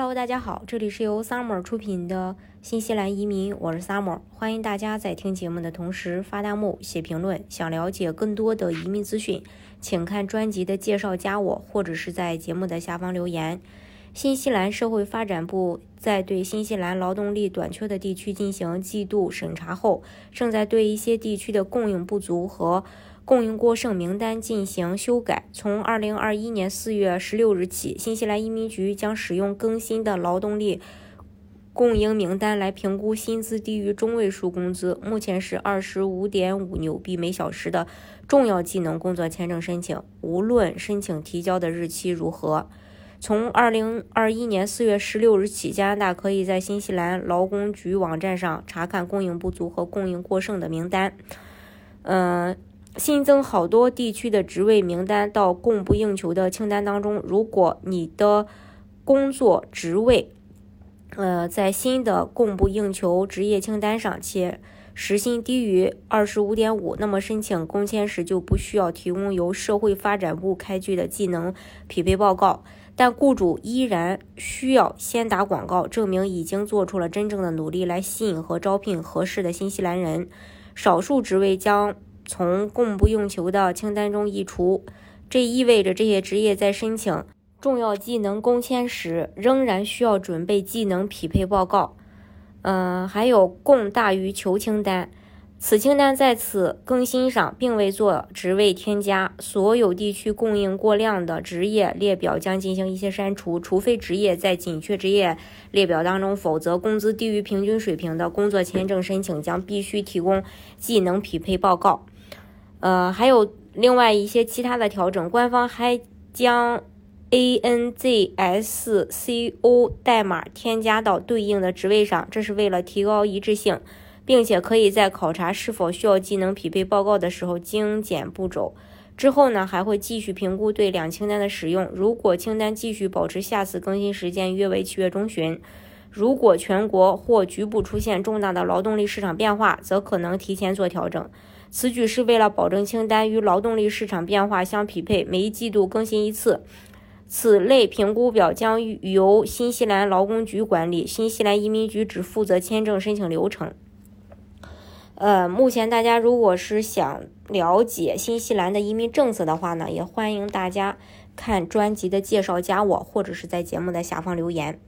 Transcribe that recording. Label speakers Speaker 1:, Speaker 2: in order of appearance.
Speaker 1: Hello，大家好，这里是由 Summer 出品的新西兰移民，我是 Summer，欢迎大家在听节目的同时发弹幕、写评论。想了解更多的移民资讯，请看专辑的介绍，加我，或者是在节目的下方留言。新西兰社会发展部在对新西兰劳动力短缺的地区进行季度审查后，正在对一些地区的供应不足和供应过剩名单进行修改。从二零二一年四月十六日起，新西兰移民局将使用更新的劳动力供应名单来评估薪资低于中位数工资（目前是二十五点五纽币每小时）的重要技能工作签证申请，无论申请提交的日期如何。从二零二一年四月十六日起，加拿大可以在新西兰劳工局网站上查看供应不足和供应过剩的名单。嗯。新增好多地区的职位名单到供不应求的清单当中。如果你的工作职位，呃，在新的供不应求职业清单上，且时薪低于二十五点五，那么申请工签时就不需要提供由社会发展部开具的技能匹配报告。但雇主依然需要先打广告，证明已经做出了真正的努力来吸引和招聘合适的新西兰人。少数职位将。从供不应求的清单中移除，这意味着这些职业在申请重要技能工签时仍然需要准备技能匹配报告。嗯，还有供大于求清单，此清单在此更新上并未做职位添加。所有地区供应过量的职业列表将进行一些删除，除非职业在紧缺职业列表当中，否则工资低于平均水平的工作签证申请将必须提供技能匹配报告。呃，还有另外一些其他的调整，官方还将 ANZSCO 代码添加到对应的职位上，这是为了提高一致性，并且可以在考察是否需要技能匹配报告的时候精简步骤。之后呢，还会继续评估对两清单的使用。如果清单继续保持下次更新时间约为七月中旬，如果全国或局部出现重大的劳动力市场变化，则可能提前做调整。此举是为了保证清单与劳动力市场变化相匹配，每一季度更新一次。此类评估表将由新西兰劳工局管理，新西兰移民局只负责签证申请流程。呃，目前大家如果是想了解新西兰的移民政策的话呢，也欢迎大家看专辑的介绍，加我或者是在节目的下方留言。